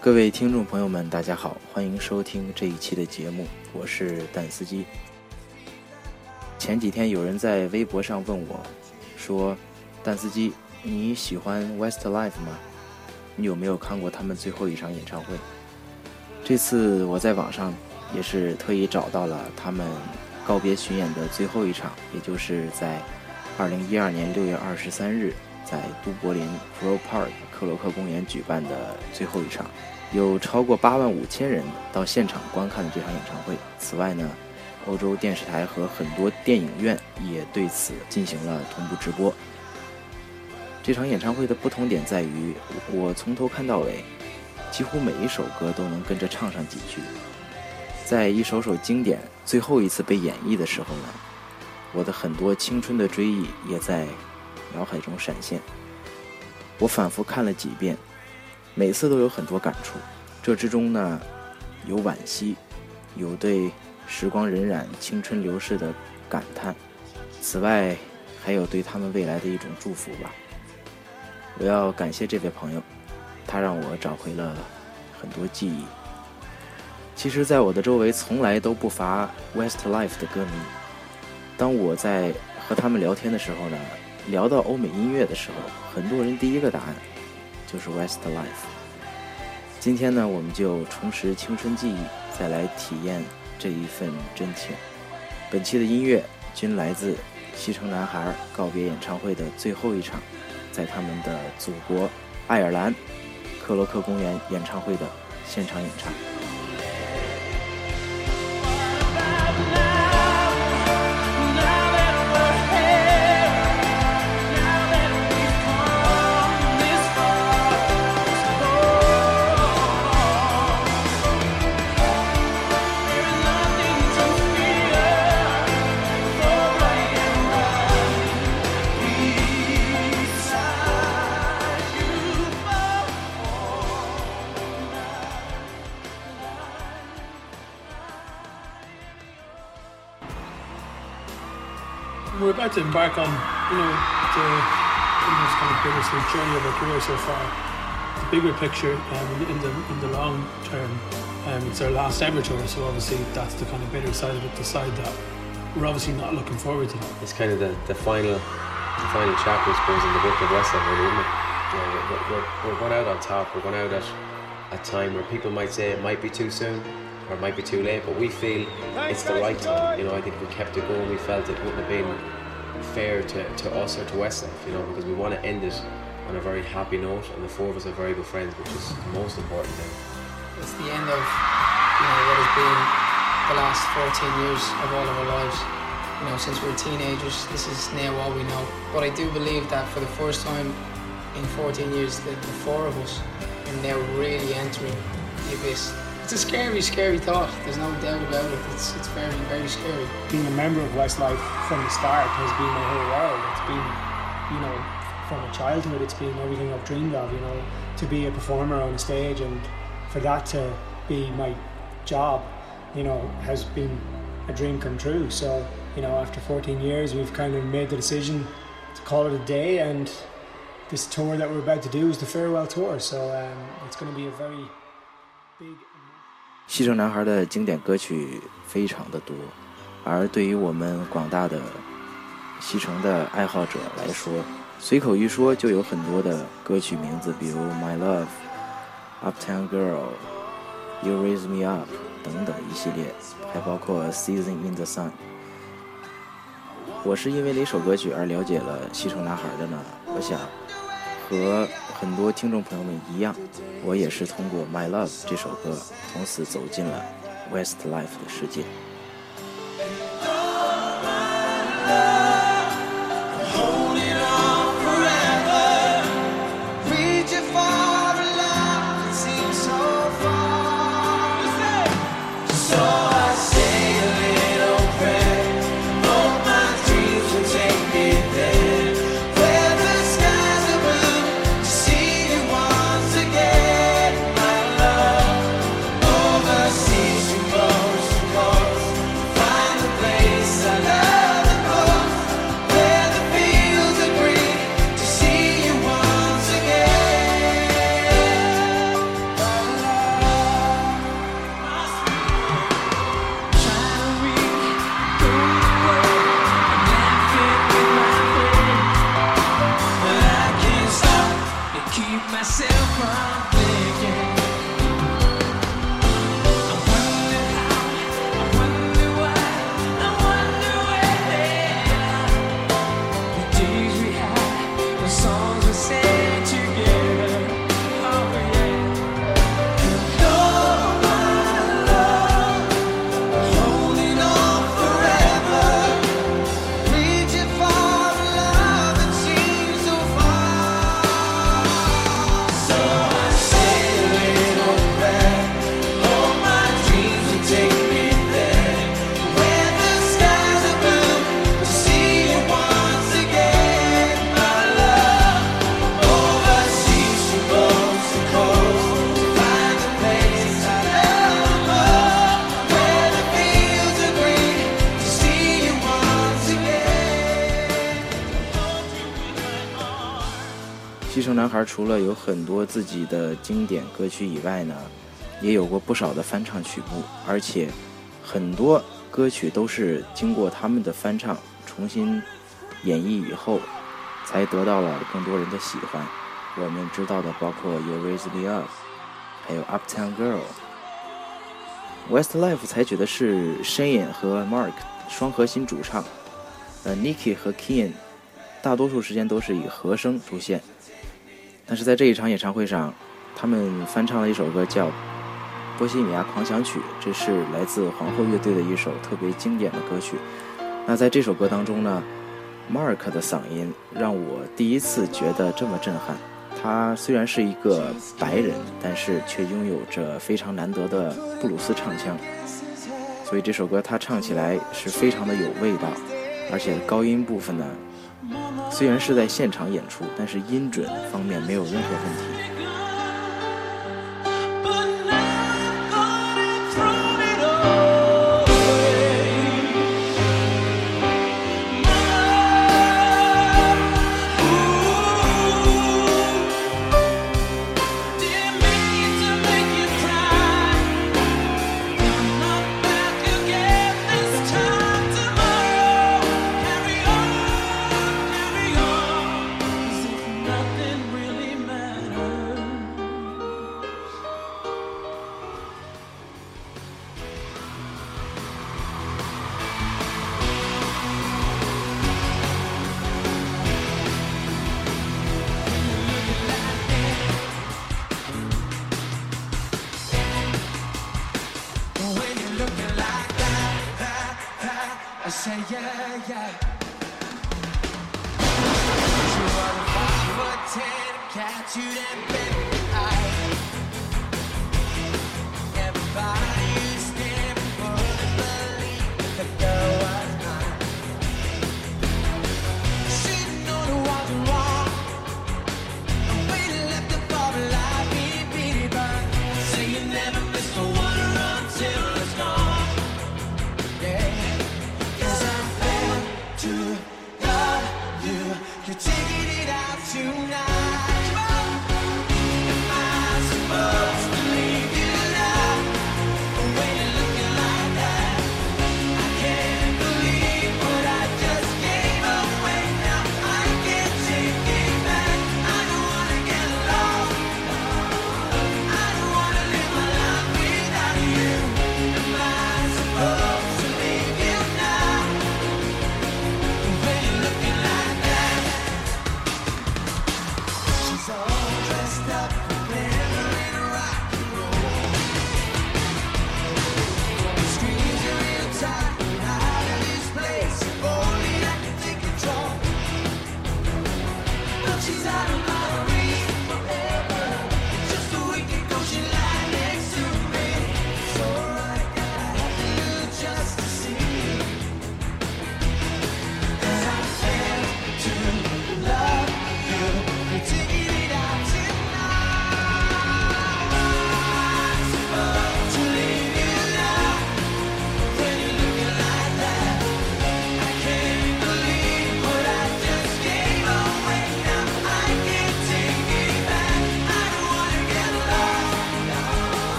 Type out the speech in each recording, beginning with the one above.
各位听众朋友们，大家好，欢迎收听这一期的节目，我是蛋司机。前几天有人在微博上问我，说：“蛋司机，你喜欢 Westlife 吗？你有没有看过他们最后一场演唱会？”这次我在网上也是特意找到了他们告别巡演的最后一场，也就是在2012年6月23日在都柏林 f r o Park 克洛克公园举办的最后一场。有超过八万五千人到现场观看了这场演唱会。此外呢，欧洲电视台和很多电影院也对此进行了同步直播。这场演唱会的不同点在于，我从头看到尾，几乎每一首歌都能跟着唱上几句。在一首首经典最后一次被演绎的时候呢，我的很多青春的追忆也在脑海中闪现。我反复看了几遍。每次都有很多感触，这之中呢，有惋惜，有对时光荏苒、青春流逝的感叹，此外，还有对他们未来的一种祝福吧。我要感谢这位朋友，他让我找回了很多记忆。其实，在我的周围从来都不乏 Westlife 的歌迷。当我在和他们聊天的时候呢，聊到欧美音乐的时候，很多人第一个答案。就是 Westlife。今天呢，我们就重拾青春记忆，再来体验这一份真情。本期的音乐均来自西城男孩告别演唱会的最后一场，在他们的祖国爱尔兰克洛克公园演唱会的现场演唱。Embark on, you know, the almost kind of bittersweet journey of our career so far. The bigger picture um, in the in the long term, um, it's our last ever tour, so obviously that's the kind of bitter side of it. The side that we're obviously not looking forward to. It's kind of the, the final the final chapter, I suppose, in the book of wrestling, really, isn't it? You know, we're, we're, we're going out on top. We're going out at a time where people might say it might be too soon or it might be too late, but we feel it's the right time. You know, I think we kept it going, we felt it wouldn't have been fair to, to us or to Westlife, you know, because we want to end it on a very happy note, and the four of us are very good friends, which is the most important thing. It's the end of you know what has been the last 14 years of all of our lives. You know, since we are teenagers, this is now all we know. But I do believe that for the first time in 14 years, that the four of us are now really entering the abyss it's a scary, scary thought. There's no doubt about it. It's, it's very, very scary. Being a member of Westlife from the start has been my whole world. It's been, you know, from a childhood, it's been everything I've dreamed of, you know, to be a performer on stage and for that to be my job, you know, has been a dream come true. So, you know, after 14 years, we've kind of made the decision to call it a day and this tour that we're about to do is the farewell tour. So um, it's going to be a very big 西城男孩的经典歌曲非常的多，而对于我们广大的西城的爱好者来说，随口一说就有很多的歌曲名字，比如《My Love》、《Uptown Girl》、《You Raise Me Up》等等一系列，还包括《Season in the Sun》。我是因为哪首歌曲而了解了西城男孩的呢？我想。和很多听众朋友们一样，我也是通过《My Love》这首歌，从此走进了 Westlife 的世界。除了有很多自己的经典歌曲以外呢，也有过不少的翻唱曲目，而且很多歌曲都是经过他们的翻唱重新演绎以后，才得到了更多人的喜欢。我们知道的包括《You Raise Me Up》，还有《Uptown Girl》。Westlife 采取的是 Shane 和 Mark 双核心主唱，呃，Nicky 和 Kian 大多数时间都是以和声出现。但是在这一场演唱会上，他们翻唱了一首歌叫《波西米亚狂想曲》，这是来自皇后乐队的一首特别经典的歌曲。那在这首歌当中呢，Mark 的嗓音让我第一次觉得这么震撼。他虽然是一个白人，但是却拥有着非常难得的布鲁斯唱腔，所以这首歌他唱起来是非常的有味道，而且高音部分呢，虽然是在现场演出，但是音准方面没有任何问题。tattooed that bent.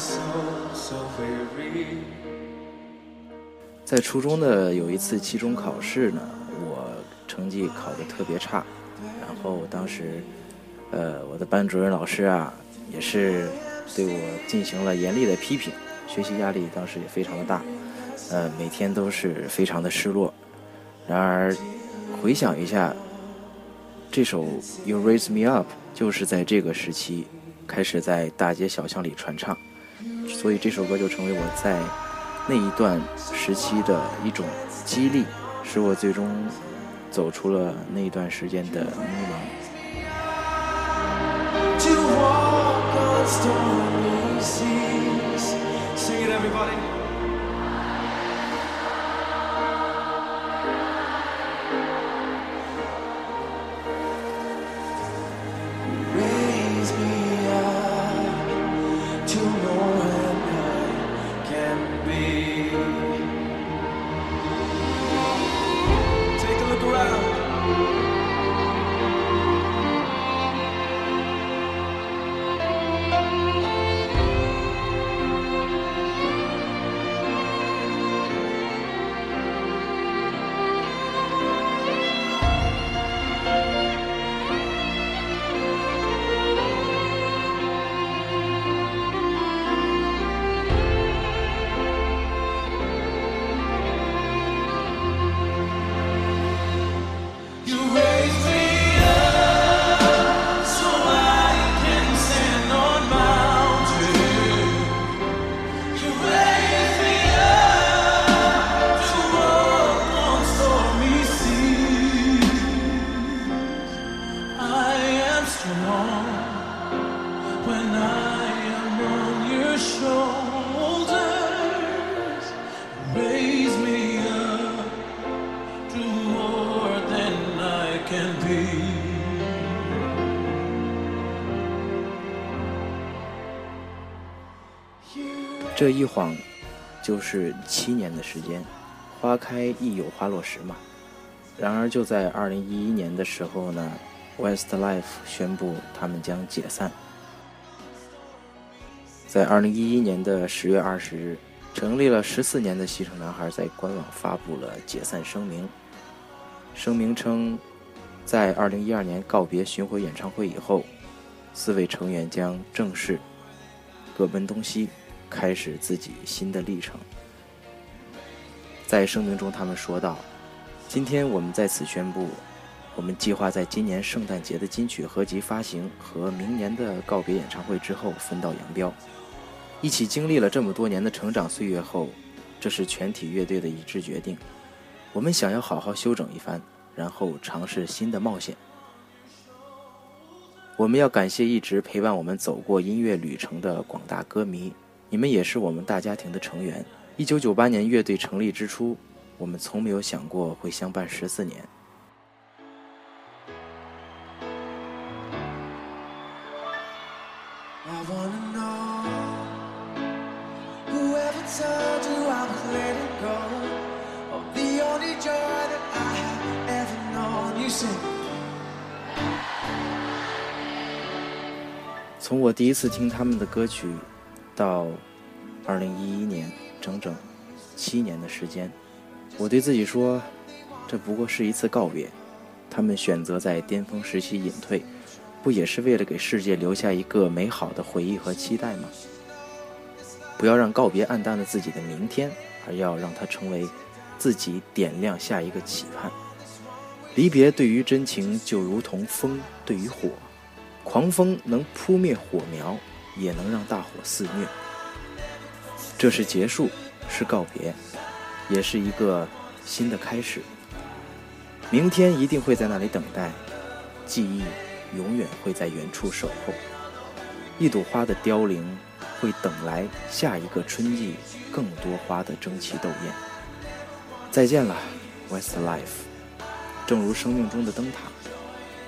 so so very 在初中的有一次期中考试呢，我成绩考的特别差，然后当时呃我的班主任老师啊，也是对我进行了严厉的批评，学习压力当时也非常的大，呃，每天都是非常的失落。然而回想一下这首 you raise me up 就是在这个时期开始在大街小巷里传唱。所以这首歌就成为我在。那一段时期的一种激励，使我最终走出了那一段时间的迷茫。这一晃就是七年的时间，花开亦有花落时嘛。然而就在二零一一年的时候呢，Westlife 宣布他们将解散。在二零一一年的十月二十日，成立了十四年的西城男孩在官网发布了解散声明。声明称，在二零一二年告别巡回演唱会以后，四位成员将正式各奔东西。开始自己新的历程。在声明中，他们说道：“今天我们在此宣布，我们计划在今年圣诞节的金曲合集发行和明年的告别演唱会之后分道扬镳。一起经历了这么多年的成长岁月后，这是全体乐队的一致决定。我们想要好好休整一番，然后尝试新的冒险。我们要感谢一直陪伴我们走过音乐旅程的广大歌迷。”你们也是我们大家庭的成员。一九九八年乐队成立之初，我们从没有想过会相伴十四年。从我第一次听他们的歌曲。到二零一一年，整整七年的时间，我对自己说，这不过是一次告别。他们选择在巅峰时期隐退，不也是为了给世界留下一个美好的回忆和期待吗？不要让告别暗淡了自己的明天，而要让它成为自己点亮下一个期盼。离别对于真情就如同风对于火，狂风能扑灭火苗。也能让大火肆虐。这是结束，是告别，也是一个新的开始。明天一定会在那里等待，记忆永远会在原处守候。一朵花的凋零，会等来下一个春季更多花的争奇斗艳。再见了，Westlife。正如生命中的灯塔，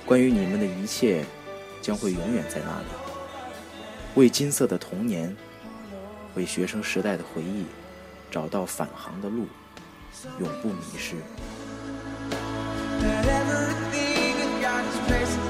关于你们的一切，将会永远在那里。为金色的童年，为学生时代的回忆，找到返航的路，永不迷失。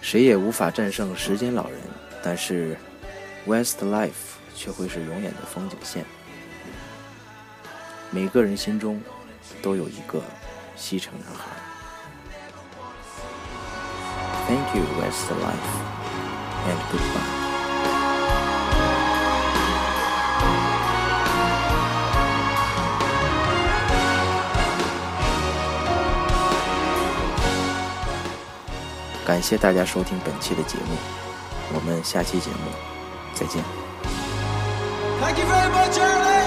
谁也无法战胜时间老人，但是 Westlife 却会是永远的风景线。每个人心中都有一个西城男孩。Thank you, Westlife, and goodbye. 感谢大家收听本期的节目，我们下期节目再见。Thank you very much,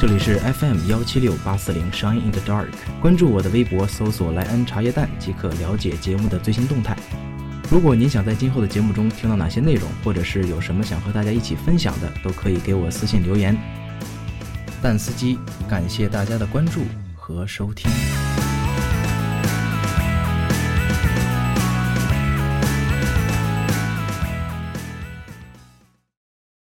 这里是 FM 幺七六八四零 Shine in the Dark，关注我的微博，搜索莱恩茶叶蛋即可了解节目的最新动态。如果您想在今后的节目中听到哪些内容，或者是有什么想和大家一起分享的，都可以给我私信留言。蛋司机，感谢大家的关注和收听。